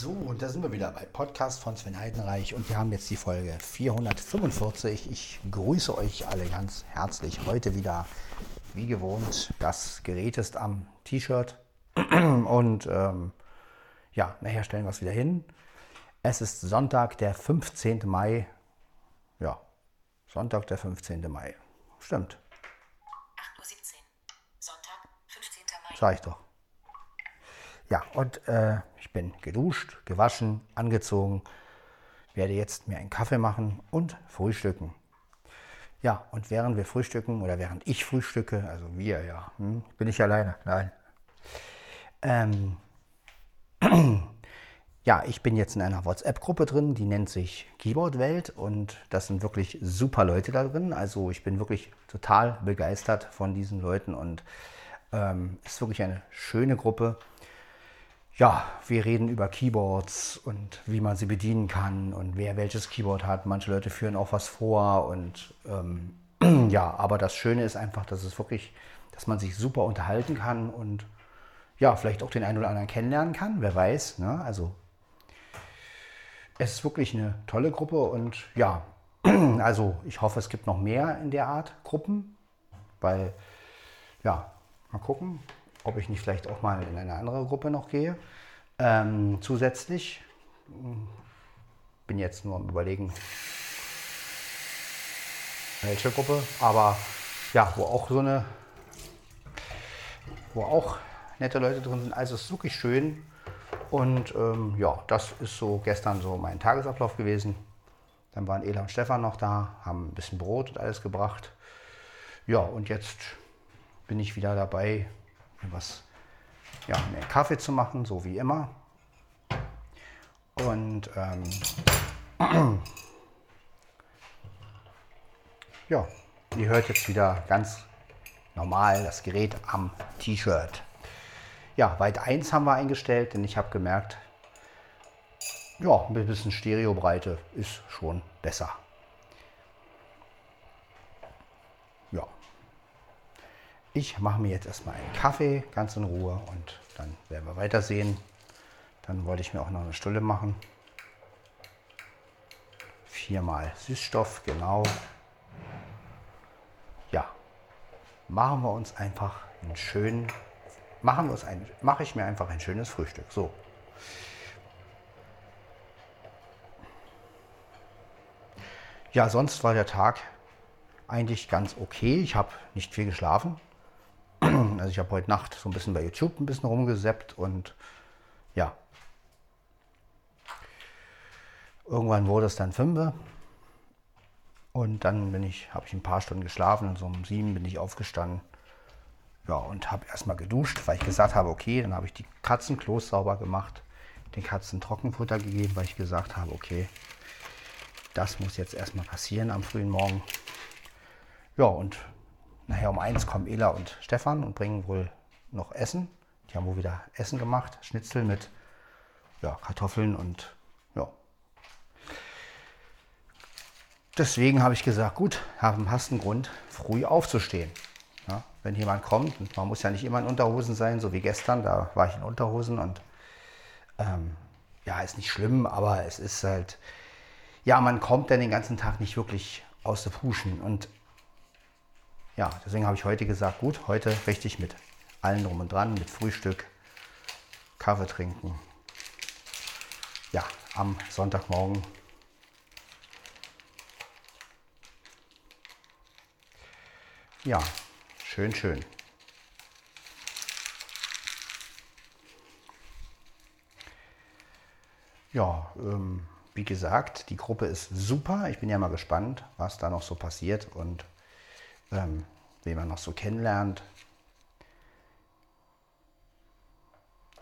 So, und da sind wir wieder bei Podcast von Sven Heidenreich und wir haben jetzt die Folge 445. Ich grüße euch alle ganz herzlich. Heute wieder, wie gewohnt, das Gerät ist am T-Shirt und ähm, ja, nachher stellen wir es wieder hin. Es ist Sonntag, der 15. Mai. Ja, Sonntag, der 15. Mai. Stimmt. 8.17 Uhr. Sonntag, 15. Mai. Sag ich doch. Ja, und äh, ich bin geduscht, gewaschen, angezogen, werde jetzt mir einen Kaffee machen und frühstücken. Ja, und während wir frühstücken oder während ich frühstücke, also wir, ja, hm, bin ich alleine? Nein. Ähm, ja, ich bin jetzt in einer WhatsApp-Gruppe drin, die nennt sich Keyboard Welt und das sind wirklich super Leute da drin. Also ich bin wirklich total begeistert von diesen Leuten und ähm, ist wirklich eine schöne Gruppe ja, wir reden über Keyboards und wie man sie bedienen kann und wer welches Keyboard hat. Manche Leute führen auch was vor und ähm, ja, aber das Schöne ist einfach, dass es wirklich, dass man sich super unterhalten kann und ja, vielleicht auch den einen oder anderen kennenlernen kann, wer weiß. Ne? Also es ist wirklich eine tolle Gruppe und ja, also ich hoffe, es gibt noch mehr in der Art Gruppen, weil ja, mal gucken ob ich nicht vielleicht auch mal in eine andere Gruppe noch gehe. Ähm, zusätzlich bin jetzt nur am Überlegen, welche Gruppe, aber ja, wo auch so eine, wo auch nette Leute drin sind. Also es ist wirklich schön. Und ähm, ja, das ist so gestern so mein Tagesablauf gewesen. Dann waren Ela und Stefan noch da, haben ein bisschen Brot und alles gebracht. Ja, und jetzt bin ich wieder dabei, was, ja, mehr Kaffee zu machen, so wie immer. Und ähm, ja, ihr hört jetzt wieder ganz normal das Gerät am T-Shirt. Ja, Weit 1 haben wir eingestellt, denn ich habe gemerkt, ja, ein bisschen Stereobreite ist schon besser. Ich mache mir jetzt erstmal einen Kaffee ganz in Ruhe und dann werden wir weitersehen. Dann wollte ich mir auch noch eine Stulle machen. Viermal Süßstoff, genau. Ja, machen wir uns einfach einen schönen, machen wir uns ein, mache ich mir einfach ein schönes Frühstück. So. Ja, sonst war der Tag eigentlich ganz okay. Ich habe nicht viel geschlafen. Also ich habe heute Nacht so ein bisschen bei YouTube ein bisschen rumgeseppt und ja. Irgendwann wurde es dann 5 und dann bin ich, habe ich ein paar Stunden geschlafen und so um sieben bin ich aufgestanden. Ja, und habe erstmal geduscht, weil ich gesagt habe, okay, dann habe ich die Katzenklos sauber gemacht, den Katzen Trockenfutter gegeben, weil ich gesagt habe, okay, das muss jetzt erstmal passieren am frühen Morgen. Ja, und Nachher um eins kommen Ela und Stefan und bringen wohl noch Essen. Die haben wohl wieder Essen gemacht, Schnitzel mit ja, Kartoffeln und ja. Deswegen habe ich gesagt, gut, hast einen Grund, früh aufzustehen. Ja, wenn jemand kommt, man muss ja nicht immer in Unterhosen sein, so wie gestern, da war ich in Unterhosen und ähm, ja, ist nicht schlimm, aber es ist halt, ja, man kommt dann den ganzen Tag nicht wirklich aus der Puschen und ja, deswegen habe ich heute gesagt, gut, heute richtig mit allen drum und dran, mit Frühstück, Kaffee trinken. Ja, am Sonntagmorgen. Ja, schön, schön. Ja, ähm, wie gesagt, die Gruppe ist super. Ich bin ja mal gespannt, was da noch so passiert und ähm, wen man noch so kennenlernt.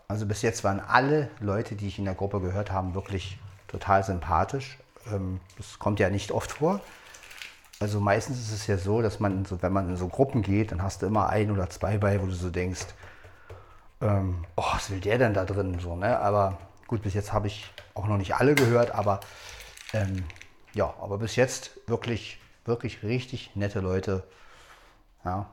Also bis jetzt waren alle Leute, die ich in der Gruppe gehört habe, wirklich total sympathisch. Ähm, das kommt ja nicht oft vor. Also meistens ist es ja so, dass man, so, wenn man in so Gruppen geht, dann hast du immer ein oder zwei bei, wo du so denkst, ähm, oh, was will der denn da drin? So, ne? Aber gut, bis jetzt habe ich auch noch nicht alle gehört, aber ähm, ja, aber bis jetzt wirklich, wirklich richtig nette Leute. Ja.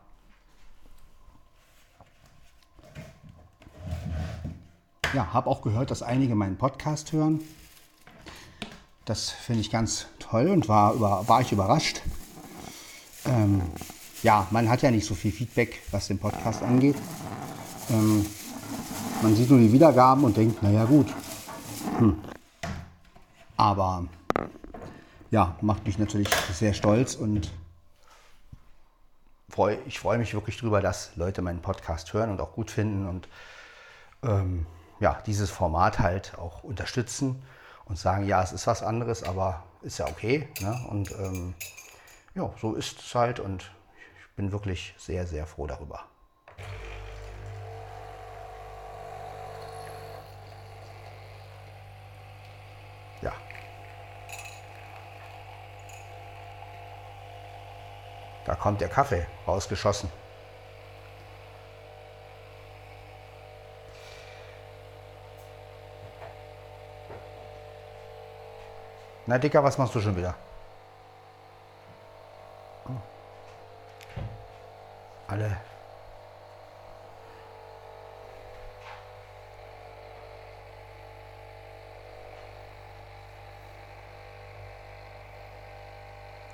ja, habe auch gehört, dass einige meinen Podcast hören. Das finde ich ganz toll und war, über, war ich überrascht. Ähm, ja, man hat ja nicht so viel Feedback, was den Podcast angeht. Ähm, man sieht nur die Wiedergaben und denkt, naja gut. Hm. Aber ja, macht mich natürlich sehr stolz und freu, ich freue mich wirklich darüber, dass Leute meinen Podcast hören und auch gut finden und ähm, ja, dieses Format halt auch unterstützen und sagen, ja, es ist was anderes, aber ist ja okay. Ne? Und ähm, ja, so ist es halt und ich bin wirklich sehr, sehr froh darüber. Kommt der Kaffee rausgeschossen. Na Dicker, was machst du schon wieder? Alle.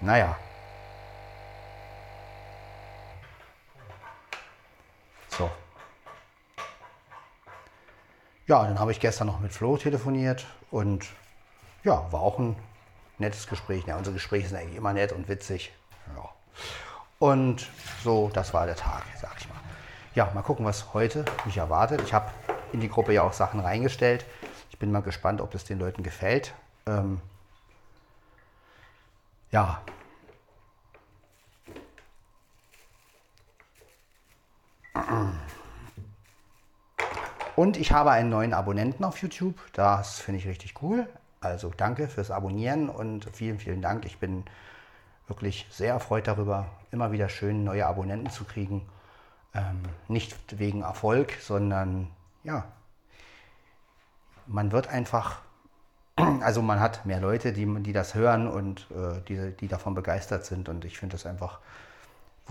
Naja. So. Ja, dann habe ich gestern noch mit Flo telefoniert und ja, war auch ein nettes Gespräch. Ja, unsere Gespräche sind eigentlich immer nett und witzig. Ja. Und so, das war der Tag, sag ich mal. Ja, mal gucken, was heute mich erwartet. Ich habe in die Gruppe ja auch Sachen reingestellt. Ich bin mal gespannt, ob das den Leuten gefällt. Ähm, ja. Und ich habe einen neuen Abonnenten auf YouTube. Das finde ich richtig cool. Also danke fürs Abonnieren und vielen, vielen Dank. Ich bin wirklich sehr erfreut darüber, immer wieder schön neue Abonnenten zu kriegen. Ähm, nicht wegen Erfolg, sondern ja, man wird einfach, also man hat mehr Leute, die, die das hören und äh, die, die davon begeistert sind. Und ich finde das einfach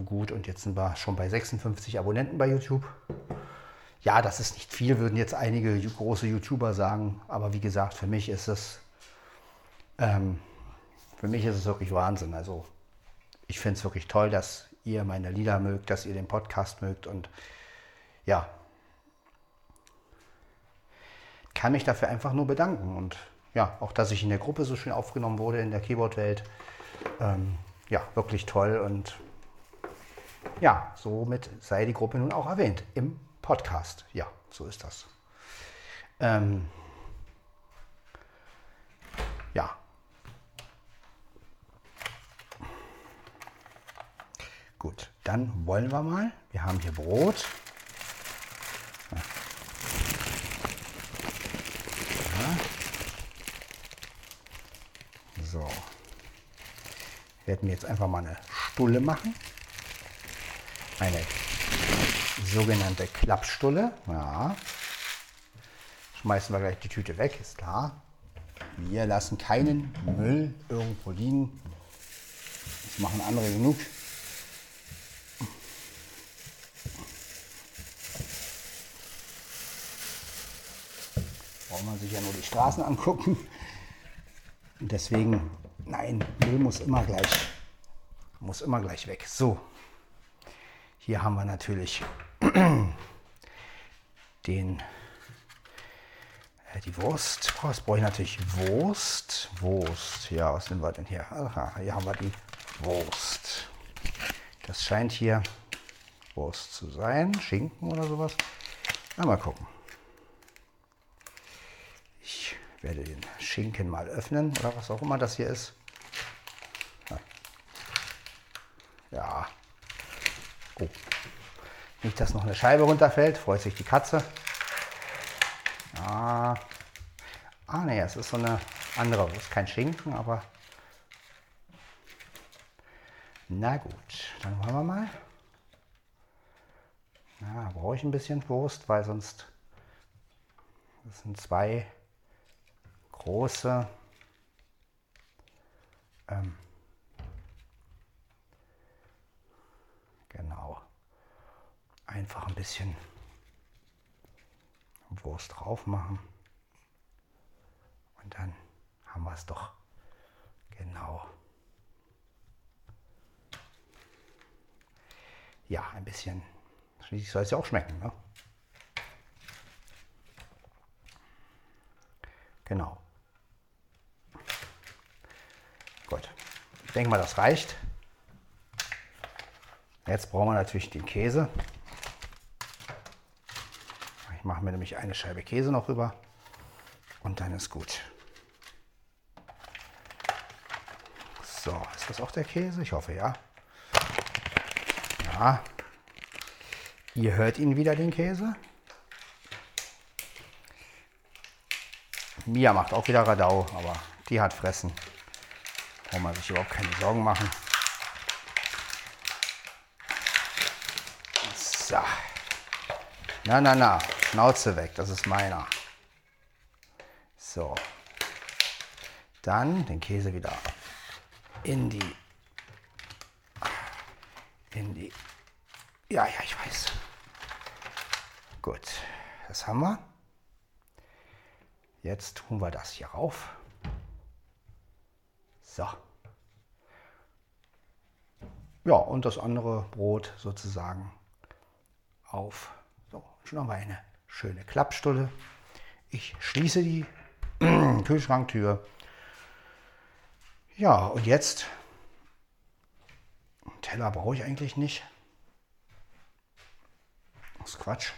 gut. Und jetzt sind wir schon bei 56 Abonnenten bei YouTube. Ja, das ist nicht viel, würden jetzt einige große YouTuber sagen. Aber wie gesagt, für mich ist es, ähm, für mich ist es wirklich Wahnsinn. Also ich finde es wirklich toll, dass ihr meine Lieder mögt, dass ihr den Podcast mögt und ja, kann mich dafür einfach nur bedanken und ja, auch dass ich in der Gruppe so schön aufgenommen wurde in der Keyboard-Welt. Ähm, ja, wirklich toll und ja, somit sei die Gruppe nun auch erwähnt im Podcast. Ja, so ist das. Ähm, ja. Gut, dann wollen wir mal. Wir haben hier Brot. Ja. So. Werden wir jetzt einfach mal eine Stulle machen. Eine sogenannte Klappstulle. Ja. Schmeißen wir gleich die Tüte weg, ist klar. Wir lassen keinen Müll irgendwo liegen. Das machen andere genug. Braucht man sich ja nur die Straßen angucken. Und deswegen, nein, Müll muss immer gleich, muss immer gleich weg. So, hier haben wir natürlich den, äh, die Wurst. Oh, jetzt brauche ich natürlich Wurst. Wurst. Ja, was nehmen wir denn hier? Aha, hier haben wir die Wurst. Das scheint hier Wurst zu sein. Schinken oder sowas. Na, mal gucken. Ich werde den Schinken mal öffnen oder was auch immer das hier ist. Ja, Oh. Nicht, dass noch eine Scheibe runterfällt, freut sich die Katze. Ah, ah nee, es ist so eine andere Wurst. Kein Schinken, aber na gut, dann wollen wir mal. Na, brauche ich ein bisschen Wurst, weil sonst das sind zwei große ähm, Genau. Einfach ein bisschen Wurst drauf machen. Und dann haben wir es doch. Genau. Ja, ein bisschen. Schließlich soll es ja auch schmecken. Ne? Genau. Gut. Ich denke mal, das reicht. Jetzt brauchen wir natürlich den Käse. Ich mache mir nämlich eine Scheibe Käse noch rüber und dann ist gut. So, ist das auch der Käse? Ich hoffe ja. Ja. Ihr hört ihn wieder, den Käse. Mia macht auch wieder Radau, aber die hat Fressen. Braucht man sich überhaupt keine Sorgen machen. So. Na, na, na. Schnauze weg, das ist meiner. So. Dann den Käse wieder in die. In die. Ja, ja, ich weiß. Gut, das haben wir. Jetzt tun wir das hier rauf. So. Ja, und das andere Brot sozusagen auf. So, schon noch mal eine schöne Klappstulle. Ich schließe die Kühlschranktür. Ja, und jetzt, Teller brauche ich eigentlich nicht. Das ist Quatsch.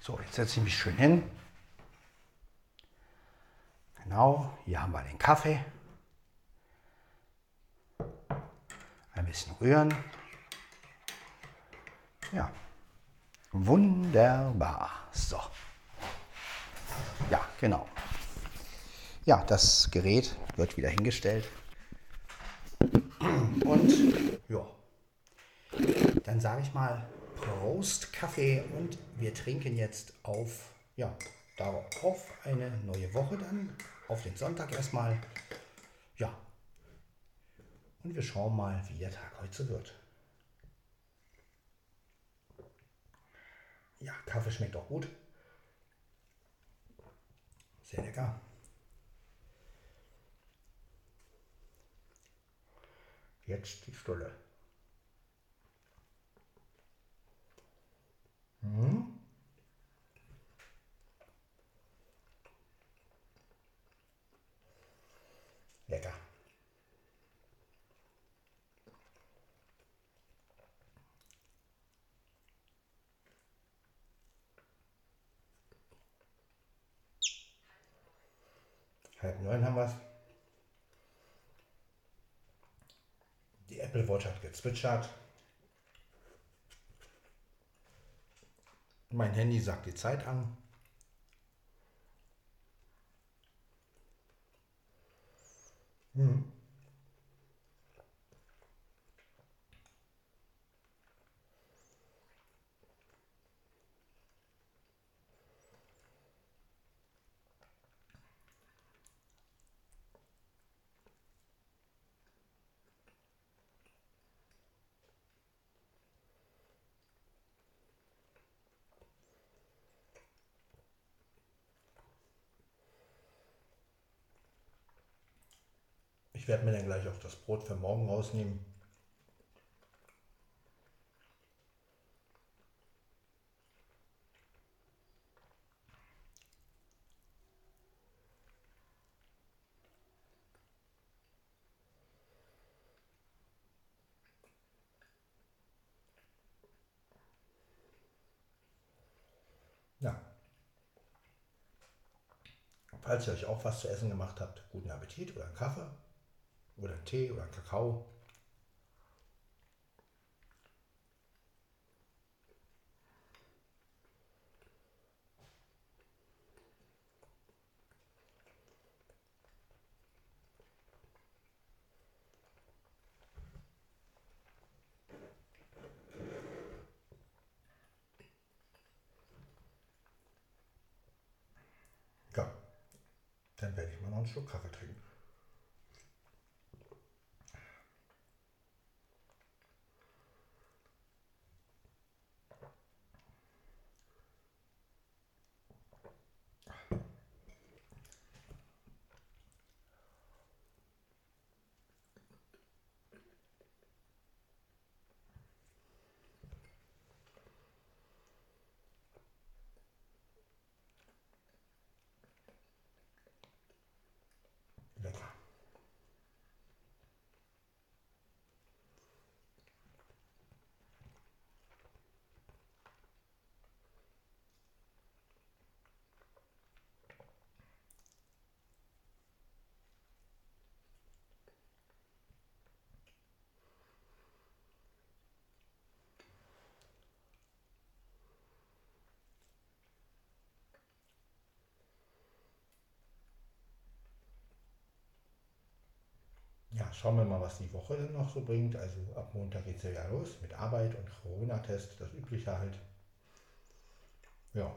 So, jetzt setze ich mich schön hin. Genau, hier haben wir den Kaffee. Ein bisschen rühren. Ja, Wunderbar. So. Ja, genau. Ja, das Gerät wird wieder hingestellt. Und ja, dann sage ich mal Prost Kaffee und wir trinken jetzt auf, ja, darauf eine neue Woche dann, auf den Sonntag erstmal. Ja. Und wir schauen mal, wie der Tag heute wird. Ja, Kaffee schmeckt auch gut. Sehr lecker. Jetzt die Stulle. Hm. Lecker. Halb neun haben wir es. Die Apple Watch hat gezwitschert. Mein Handy sagt die Zeit an. Hm. Werde mir dann gleich auch das Brot für morgen rausnehmen. Ja. Falls ihr euch auch was zu essen gemacht habt, guten Appetit oder einen Kaffee oder Tee oder Kakao. Ja, dann werde ich mal noch einen Schluck Kaffee trinken. ja, schauen wir mal, was die Woche dann noch so bringt. Also ab Montag geht es ja wieder los mit Arbeit und Corona-Test, das Übliche halt. Ja.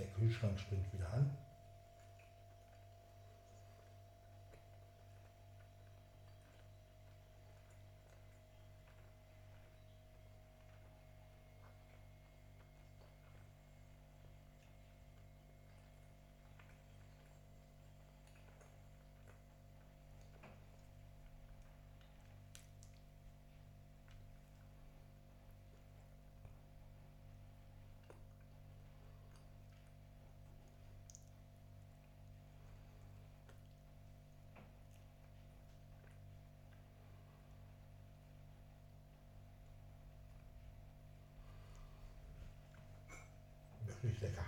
Der Kühlschrank springt wieder an. Wirklich lecker.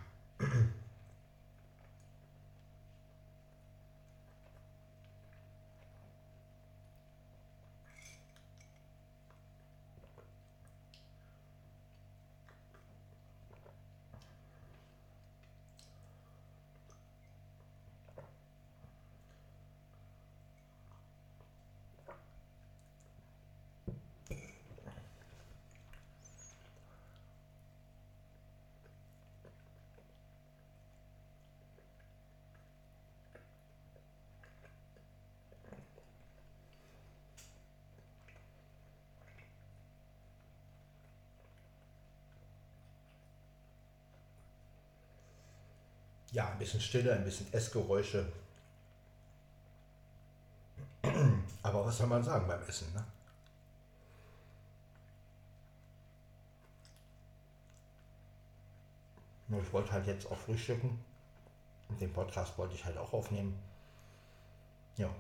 Ja, ein bisschen Stille, ein bisschen Essgeräusche. Aber was soll man sagen beim Essen? Ne? Nur ich wollte halt jetzt auch frühstücken. Und den Podcast wollte ich halt auch aufnehmen. Ja.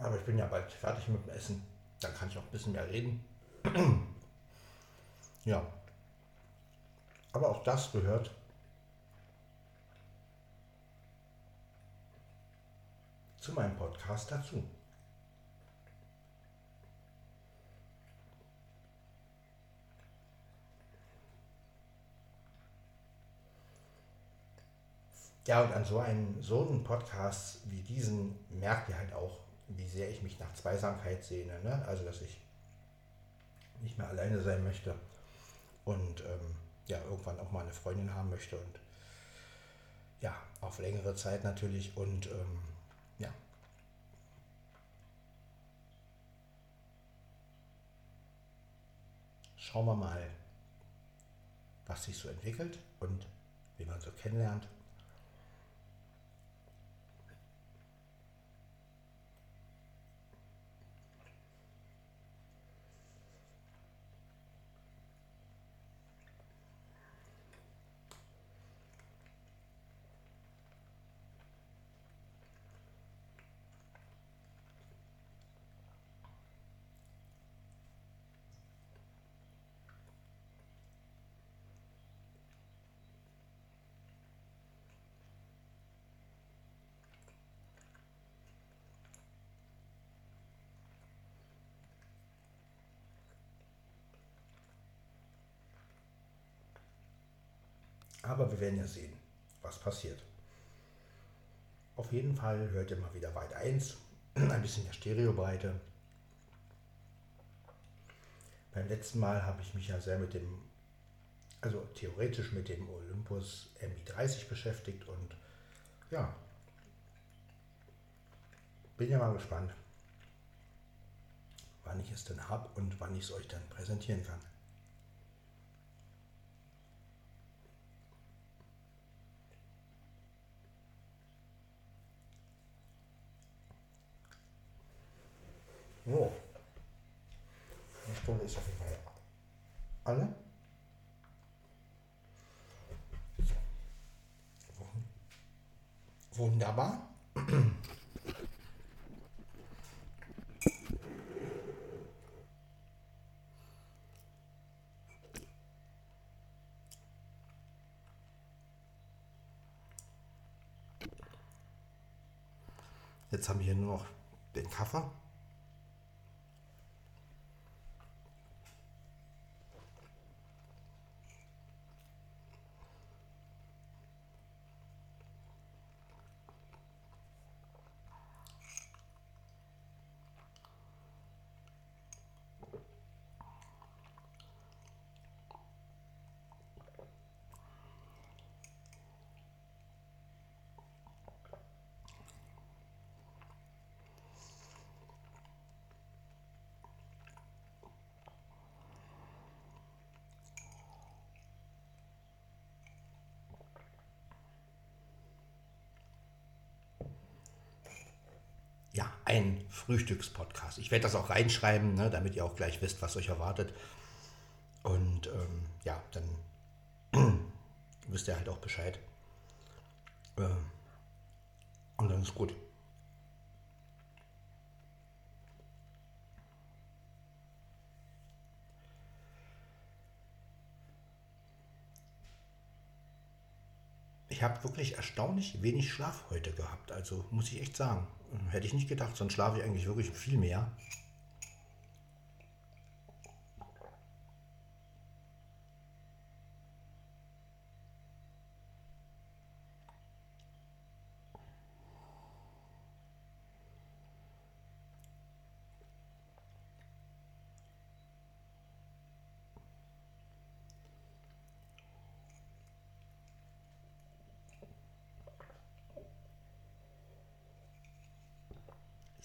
Aber ich bin ja bald fertig mit dem Essen. Dann kann ich auch ein bisschen mehr reden. ja. Aber auch das gehört zu meinem Podcast dazu. Ja, und an so einem, so einem Podcast wie diesen merkt ihr halt auch, wie sehr ich mich nach Zweisamkeit sehne. Ne? Also, dass ich nicht mehr alleine sein möchte und ähm, ja, irgendwann auch mal eine Freundin haben möchte und ja, auf längere Zeit natürlich und ähm, ja. Schauen wir mal, was sich so entwickelt und wie man so kennenlernt. Aber wir werden ja sehen, was passiert. Auf jeden Fall hört ihr mal wieder weit 1, ein bisschen der Stereobreite. Beim letzten Mal habe ich mich ja sehr mit dem, also theoretisch mit dem Olympus MI30 beschäftigt und ja, bin ja mal gespannt, wann ich es denn habe und wann ich es euch dann präsentieren kann. So. Eine Stunde ist auf jeden Fall alle. Wunderbar. Jetzt haben wir hier nur noch den Kaffee. Ja, ein Frühstückspodcast. Ich werde das auch reinschreiben, ne, damit ihr auch gleich wisst, was euch erwartet. Und ähm, ja, dann wisst ihr halt auch Bescheid. Äh, und dann ist gut. Ich habe wirklich erstaunlich wenig Schlaf heute gehabt. Also muss ich echt sagen. Hätte ich nicht gedacht, sonst schlafe ich eigentlich wirklich viel mehr.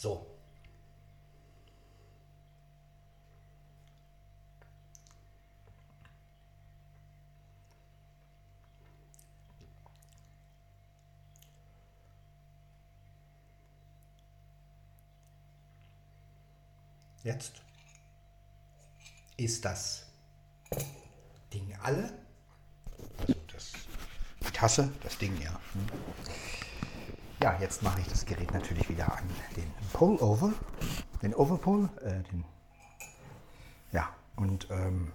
So. Jetzt ist das Ding alle. Also das, die Tasse, das Ding ja. Hm. Ja, jetzt mache ich das Gerät natürlich wieder an den Pull-Over, den Overpull, äh, den, ja, und ähm,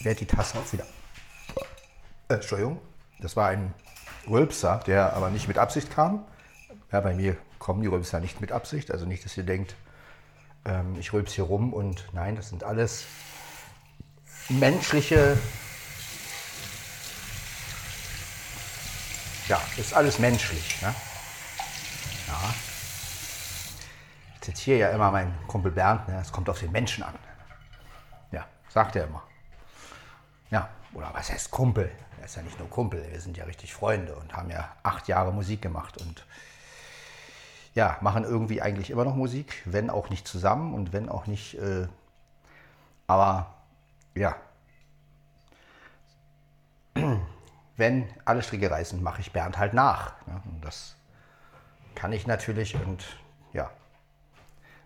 werde die Tasse auch wieder, äh, Entschuldigung, das war ein Rülpser, der aber nicht mit Absicht kam. Ja, bei mir kommen die Rülpser nicht mit Absicht, also nicht, dass ihr denkt, ähm, ich rülps hier rum und nein, das sind alles menschliche ja, ist alles menschlich. Ne? Ja. Ich zitiere ja immer meinen Kumpel Bernd, ne? es kommt auf den Menschen an. Ja, sagt er immer. Ja, oder was heißt Kumpel? Er ist ja nicht nur Kumpel, wir sind ja richtig Freunde und haben ja acht Jahre Musik gemacht und ja, machen irgendwie eigentlich immer noch Musik, wenn auch nicht zusammen und wenn auch nicht, äh, aber ja, wenn alle Stricke reißen, mache ich Bernd halt nach. Ne? Und das kann ich natürlich und ja,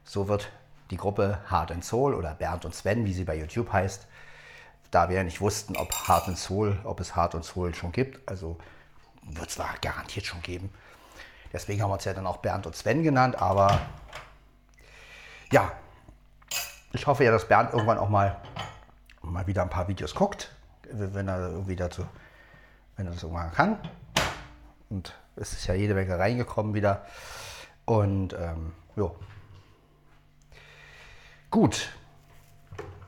so wird die Gruppe Hard and Soul oder Bernd und Sven, wie sie bei YouTube heißt, da wir ja nicht wussten, ob Hard and Soul, ob es Hard und Soul schon gibt, also wird es zwar garantiert schon geben. Deswegen haben wir uns ja dann auch Bernd und Sven genannt, aber ja, ich hoffe ja, dass Bernd irgendwann auch mal, mal wieder ein paar Videos guckt, wenn er irgendwie dazu, wenn er das irgendwann kann. Und es ist ja jede Menge reingekommen wieder. Und ähm, jo. Gut.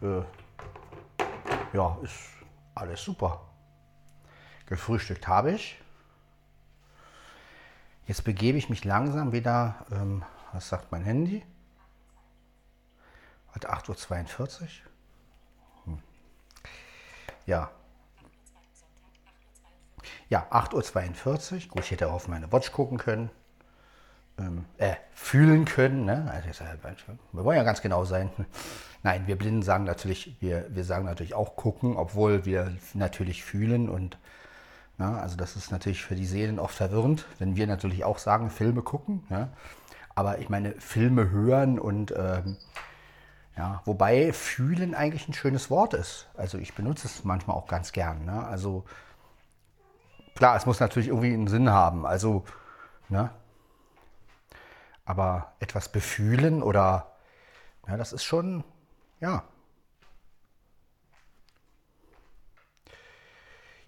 Äh, ja, ist alles super. Gefrühstückt habe ich. Jetzt begebe ich mich langsam wieder, ähm, was sagt mein Handy? Heute 8.42 Uhr. ja. Ja, 8.42 Uhr. Gut, ich hätte auf meine Watch gucken können. Ähm, äh, fühlen können. Ne? Also, wir wollen ja ganz genau sein. Nein, wir Blinden sagen natürlich, wir, wir sagen natürlich auch gucken, obwohl wir natürlich fühlen und ja, also das ist natürlich für die Seelen oft verwirrend, wenn wir natürlich auch sagen, Filme gucken. Ja? Aber ich meine, Filme hören und ähm, ja, wobei fühlen eigentlich ein schönes Wort ist. Also ich benutze es manchmal auch ganz gern. Ne? Also klar, es muss natürlich irgendwie einen Sinn haben. Also, ne? Aber etwas befühlen oder ja, das ist schon, ja,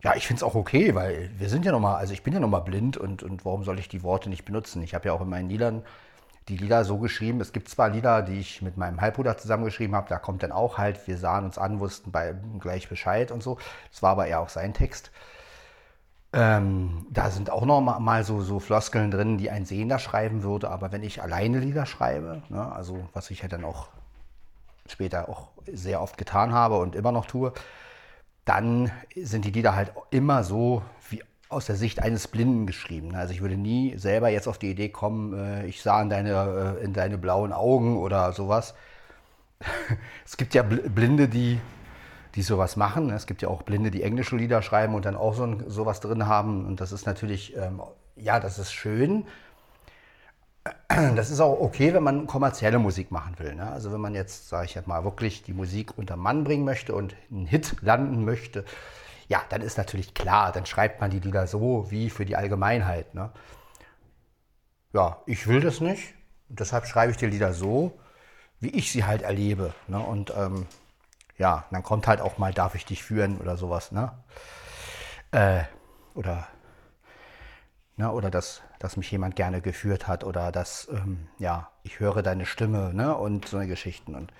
Ja, ich finde es auch okay, weil wir sind ja nochmal, also ich bin ja nochmal blind und, und warum soll ich die Worte nicht benutzen? Ich habe ja auch in meinen Liedern die Lieder so geschrieben. Es gibt zwar Lieder, die ich mit meinem Halbbruder zusammengeschrieben habe, da kommt dann auch halt, wir sahen uns an, wussten bei, gleich Bescheid und so. Das war aber eher auch sein Text. Ähm, da sind auch noch mal so, so Floskeln drin, die ein Sehender schreiben würde, aber wenn ich alleine Lieder schreibe, ne, also was ich ja dann auch später auch sehr oft getan habe und immer noch tue, dann sind die Lieder halt immer so wie aus der Sicht eines Blinden geschrieben. Also ich würde nie selber jetzt auf die Idee kommen, äh, ich sah in deine, äh, in deine blauen Augen oder sowas. es gibt ja Blinde, die, die sowas machen. Es gibt ja auch Blinde, die englische Lieder schreiben und dann auch so ein, sowas drin haben. Und das ist natürlich, ähm, ja, das ist schön. Das ist auch okay, wenn man kommerzielle Musik machen will. Ne? Also wenn man jetzt, sage ich jetzt mal, wirklich die Musik unter Mann bringen möchte und einen Hit landen möchte, ja, dann ist natürlich klar, dann schreibt man die Lieder so wie für die Allgemeinheit. Ne? Ja, ich will das nicht. Deshalb schreibe ich die Lieder so, wie ich sie halt erlebe. Ne? Und ähm, ja, dann kommt halt auch mal, darf ich dich führen oder sowas. Ne? Äh, oder Ne? Oder dass, dass mich jemand gerne geführt hat oder dass, ähm, ja, ich höre deine Stimme ne? und so eine Geschichten. Und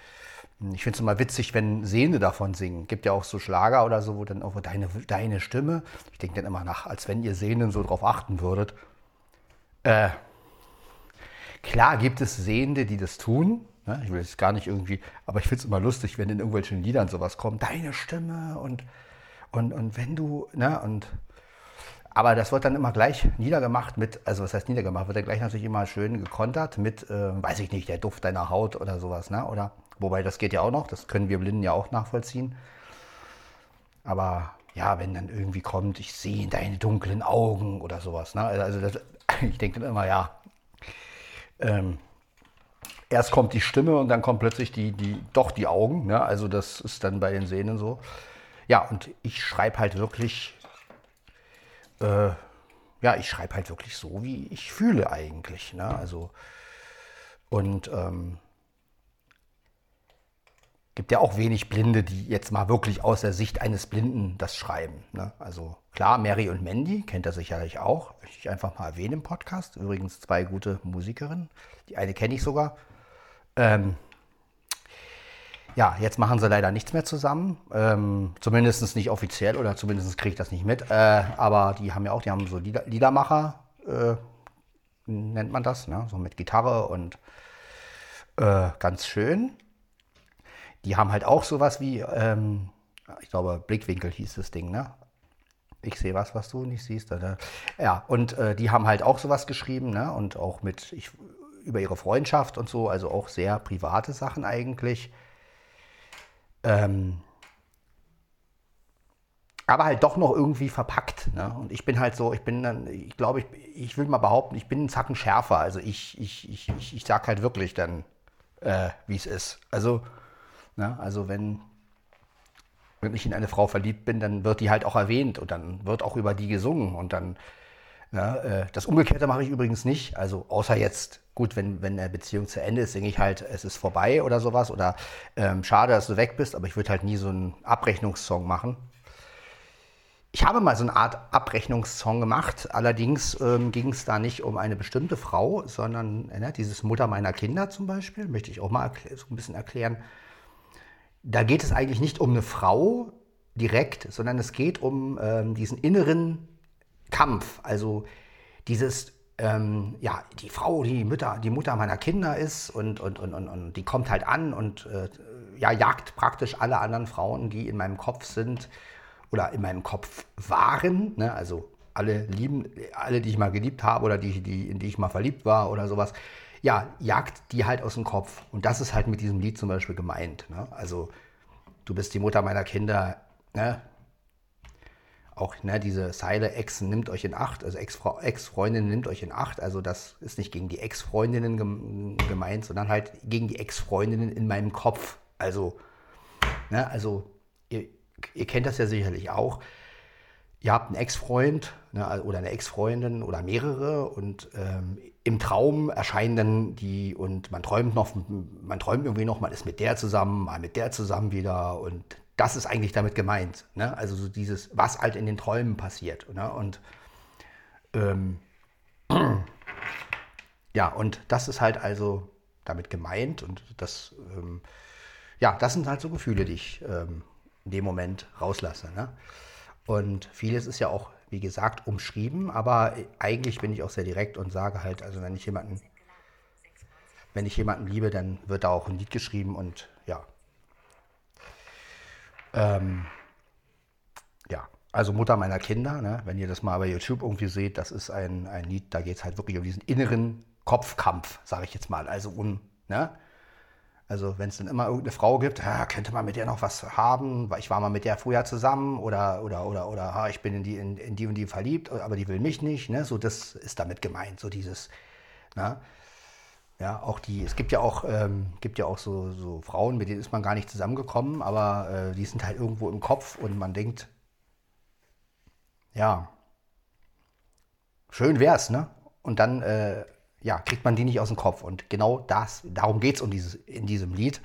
hm, ich finde es immer witzig, wenn Sehende davon singen. Gibt ja auch so Schlager oder so, wo dann auch deine, deine Stimme. Ich denke dann immer nach, als wenn ihr Sehenden so drauf achten würdet. Äh, klar gibt es Sehende, die das tun. Ne? Ich will es gar nicht irgendwie, aber ich finde es immer lustig, wenn in irgendwelchen Liedern sowas kommt. Deine Stimme und, und, und wenn du, ne, und aber das wird dann immer gleich niedergemacht mit, also was heißt niedergemacht, wird dann gleich natürlich immer schön gekontert mit, äh, weiß ich nicht, der Duft deiner Haut oder sowas, ne? Oder, wobei das geht ja auch noch, das können wir Blinden ja auch nachvollziehen. Aber ja, wenn dann irgendwie kommt, ich sehe in deine dunklen Augen oder sowas, ne? Also das, ich denke dann immer, ja, ähm, erst kommt die Stimme und dann kommt plötzlich die, die, doch die Augen, ne? Also das ist dann bei den Sehnen so. Ja, und ich schreibe halt wirklich äh, ja, ich schreibe halt wirklich so, wie ich fühle eigentlich. Ne? Also, und ähm, gibt ja auch wenig Blinde, die jetzt mal wirklich aus der Sicht eines Blinden das schreiben. Ne? Also klar, Mary und Mandy kennt er sicherlich auch. Möchte ich einfach mal erwähnen im Podcast. Übrigens zwei gute Musikerinnen. Die eine kenne ich sogar. Ähm, ja, jetzt machen sie leider nichts mehr zusammen. Ähm, zumindest nicht offiziell oder zumindest kriege ich das nicht mit. Äh, aber die haben ja auch, die haben so Lieder, Liedermacher, äh, nennt man das, ne? so mit Gitarre und äh, ganz schön. Die haben halt auch sowas wie, ähm, ich glaube, Blickwinkel hieß das Ding, ne? Ich sehe was, was du nicht siehst. Oder? Ja, und äh, die haben halt auch sowas geschrieben, ne? Und auch mit, ich, über ihre Freundschaft und so, also auch sehr private Sachen eigentlich. Ähm, aber halt doch noch irgendwie verpackt. Ne? Und ich bin halt so, ich bin dann, ich glaube, ich, ich will mal behaupten, ich bin einen Zacken schärfer. Also ich, ich, ich, ich, ich sag halt wirklich dann, äh, wie es ist. Also, ne? also wenn, wenn ich in eine Frau verliebt bin, dann wird die halt auch erwähnt und dann wird auch über die gesungen und dann ja, äh, das Umgekehrte mache ich übrigens nicht. Also außer jetzt, gut, wenn, wenn eine Beziehung zu Ende ist, singe ich halt, es ist vorbei oder sowas. Oder ähm, schade, dass du weg bist, aber ich würde halt nie so einen Abrechnungssong machen. Ich habe mal so eine Art Abrechnungssong gemacht. Allerdings ähm, ging es da nicht um eine bestimmte Frau, sondern äh, dieses Mutter meiner Kinder zum Beispiel, möchte ich auch mal so ein bisschen erklären. Da geht es eigentlich nicht um eine Frau direkt, sondern es geht um ähm, diesen inneren Kampf. Also dieses, ähm, ja, die Frau, die Mutter, die Mutter meiner Kinder ist und, und, und, und, und die kommt halt an und äh, ja, jagt praktisch alle anderen Frauen, die in meinem Kopf sind, oder in meinem Kopf waren, ne? also alle lieben, alle, die ich mal geliebt habe oder die, die, in die ich mal verliebt war oder sowas, ja, jagt die halt aus dem Kopf. Und das ist halt mit diesem Lied zum Beispiel gemeint. Ne? Also, du bist die Mutter meiner Kinder, ne? Auch ne, diese Zeile, Ex nimmt euch in Acht, also Ex-Freundin nimmt euch in Acht. Also das ist nicht gegen die Ex-Freundinnen gemeint, sondern halt gegen die Ex-Freundinnen in meinem Kopf. Also, ne, also ihr, ihr kennt das ja sicherlich auch ihr habt einen Ex-Freund ne, oder eine Ex-Freundin oder mehrere und ähm, im Traum erscheinen dann die und man träumt noch, man träumt irgendwie noch, man ist mit der zusammen, mal mit der zusammen wieder und das ist eigentlich damit gemeint. Ne? Also so dieses, was halt in den Träumen passiert. Ne? Und ähm, ja, und das ist halt also damit gemeint und das, ähm, ja, das sind halt so Gefühle, die ich ähm, in dem Moment rauslasse. Ne? Und vieles ist ja auch, wie gesagt, umschrieben, aber eigentlich bin ich auch sehr direkt und sage halt, also wenn ich jemanden, wenn ich jemanden liebe, dann wird da auch ein Lied geschrieben und ja. Ähm, ja, also Mutter meiner Kinder, ne? wenn ihr das mal bei YouTube irgendwie seht, das ist ein, ein Lied, da geht es halt wirklich um diesen inneren Kopfkampf, sage ich jetzt mal. Also um, ne? Also wenn es dann immer irgendeine Frau gibt, ja, könnte man mit der noch was haben, weil ich war mal mit der früher zusammen oder oder oder oder ha, ich bin in die in, in, die und die verliebt, aber die will mich nicht. Ne? So das ist damit gemeint, so dieses. Ne? Ja, auch die, es gibt ja auch, ähm, gibt ja auch so, so Frauen, mit denen ist man gar nicht zusammengekommen, aber äh, die sind halt irgendwo im Kopf und man denkt, ja, schön wär's, ne? Und dann äh, ja, kriegt man die nicht aus dem Kopf. Und genau das, darum geht es um dieses, in diesem Lied.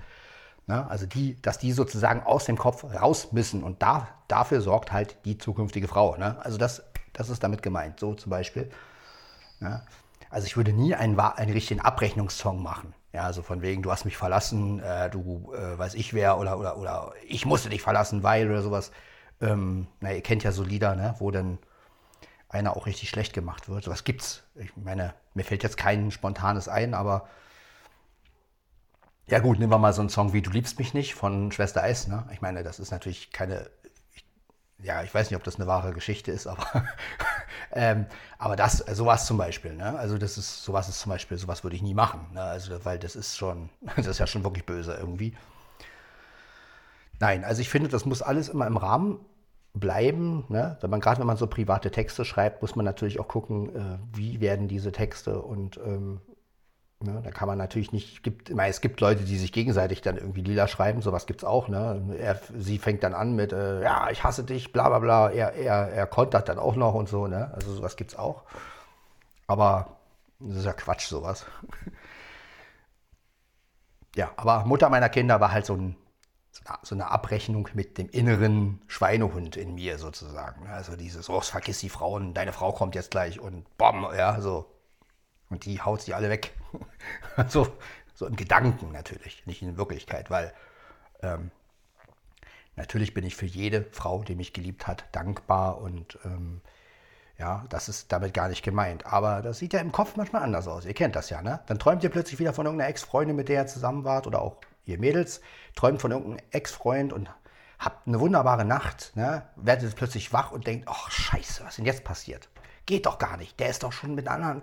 Ne? Also die, dass die sozusagen aus dem Kopf raus müssen. Und da, dafür sorgt halt die zukünftige Frau. Ne? Also das, das ist damit gemeint. So zum Beispiel. Ne? Also ich würde nie einen, einen richtigen Abrechnungssong machen. Ja, also von wegen, du hast mich verlassen, äh, du äh, weiß ich wer oder, oder, oder ich musste dich verlassen, weil oder sowas. Ähm, na, ihr kennt ja so Lieder, ne? wo dann einer auch richtig schlecht gemacht wird. Was gibt's? Ich meine, mir fällt jetzt kein spontanes ein, aber ja gut, nehmen wir mal so einen Song wie Du liebst mich nicht von Schwester Eis. Ne? Ich meine, das ist natürlich keine, ich, ja, ich weiß nicht, ob das eine wahre Geschichte ist, aber, ähm, aber das, sowas zum Beispiel, ne? also das ist, sowas ist zum Beispiel, sowas würde ich nie machen, ne? also weil das ist schon, das ist ja schon wirklich böse irgendwie. Nein, also ich finde, das muss alles immer im Rahmen bleiben. Ne? Wenn man gerade wenn man so private Texte schreibt, muss man natürlich auch gucken, äh, wie werden diese Texte und ähm, ne? da kann man natürlich nicht, gibt, meine, es gibt Leute, die sich gegenseitig dann irgendwie lila schreiben, sowas gibt es auch. Ne? Er, sie fängt dann an mit, äh, ja, ich hasse dich, bla bla bla, er, er, er kontert dann auch noch und so, ne? also sowas gibt es auch. Aber das ist ja Quatsch, sowas. ja, aber Mutter meiner Kinder war halt so ein so eine Abrechnung mit dem inneren Schweinehund in mir sozusagen. Also dieses, oh, vergiss die Frauen, deine Frau kommt jetzt gleich und bom, ja, so. Und die haut sie alle weg. so, so in Gedanken natürlich, nicht in Wirklichkeit, weil ähm, natürlich bin ich für jede Frau, die mich geliebt hat, dankbar und ähm, ja, das ist damit gar nicht gemeint. Aber das sieht ja im Kopf manchmal anders aus. Ihr kennt das ja, ne? Dann träumt ihr plötzlich wieder von irgendeiner Ex-Freundin, mit der ihr zusammen wart oder auch ihr Mädels, träumt von irgendeinem Ex-Freund und habt eine wunderbare Nacht, ne? werdet plötzlich wach und denkt, ach scheiße, was ist denn jetzt passiert? Geht doch gar nicht. Der ist doch schon mit anderen,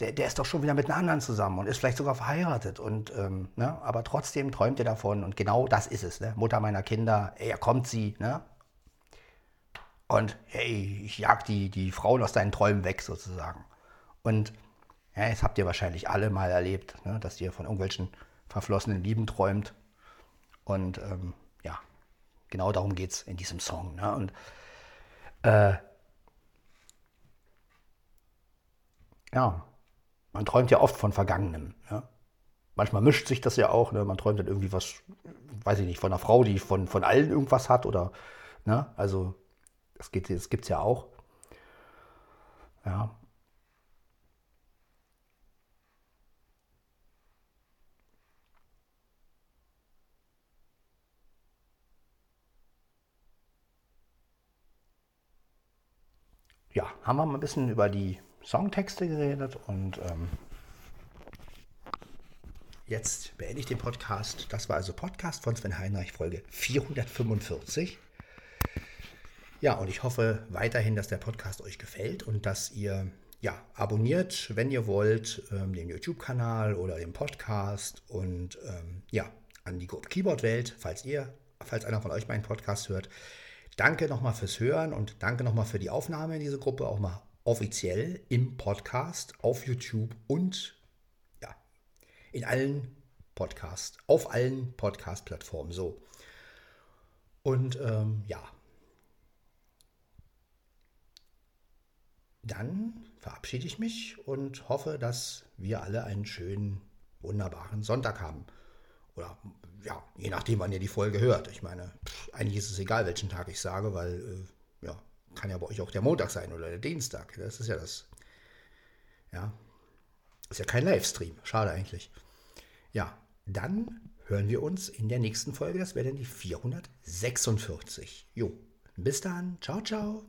der, der ist doch schon wieder mit einer anderen zusammen und ist vielleicht sogar verheiratet. Und, ähm, ne? Aber trotzdem träumt ihr davon und genau das ist es. Ne? Mutter meiner Kinder, er kommt sie. Ne? Und hey, ich jag die, die Frauen aus deinen Träumen weg sozusagen. Und ja, das habt ihr wahrscheinlich alle mal erlebt, ne? dass ihr von irgendwelchen verflossenen Lieben träumt. Und ähm, ja, genau darum geht es in diesem Song. Ne? Und äh, ja, man träumt ja oft von Vergangenem. Ja? Manchmal mischt sich das ja auch. Ne? Man träumt dann irgendwie was, weiß ich nicht, von einer Frau, die von, von allen irgendwas hat. Oder, ne? Also, das, das gibt es ja auch. Ja, ja, haben wir mal ein bisschen über die Songtexte geredet und ähm, jetzt beende ich den Podcast. Das war also Podcast von Sven Heinrich, Folge 445. Ja, und ich hoffe weiterhin, dass der Podcast euch gefällt und dass ihr ja, abonniert, wenn ihr wollt, ähm, den YouTube-Kanal oder den Podcast und ähm, ja, an die Keyboard-Welt, falls ihr, falls einer von euch meinen Podcast hört. Danke nochmal fürs Hören und danke nochmal für die Aufnahme in diese Gruppe, auch mal offiziell im Podcast, auf YouTube und ja, in allen Podcast, auf allen Podcast-Plattformen so. Und ähm, ja, dann verabschiede ich mich und hoffe, dass wir alle einen schönen, wunderbaren Sonntag haben. Oder ja, je nachdem, wann ihr die Folge hört. Ich meine, pff, eigentlich ist es egal, welchen Tag ich sage, weil äh, ja, kann ja bei euch auch der Montag sein oder der Dienstag. Das ist ja das. Ja, ist ja kein Livestream. Schade eigentlich. Ja, dann hören wir uns in der nächsten Folge. Das wäre dann die 446. Jo, bis dann. Ciao, ciao.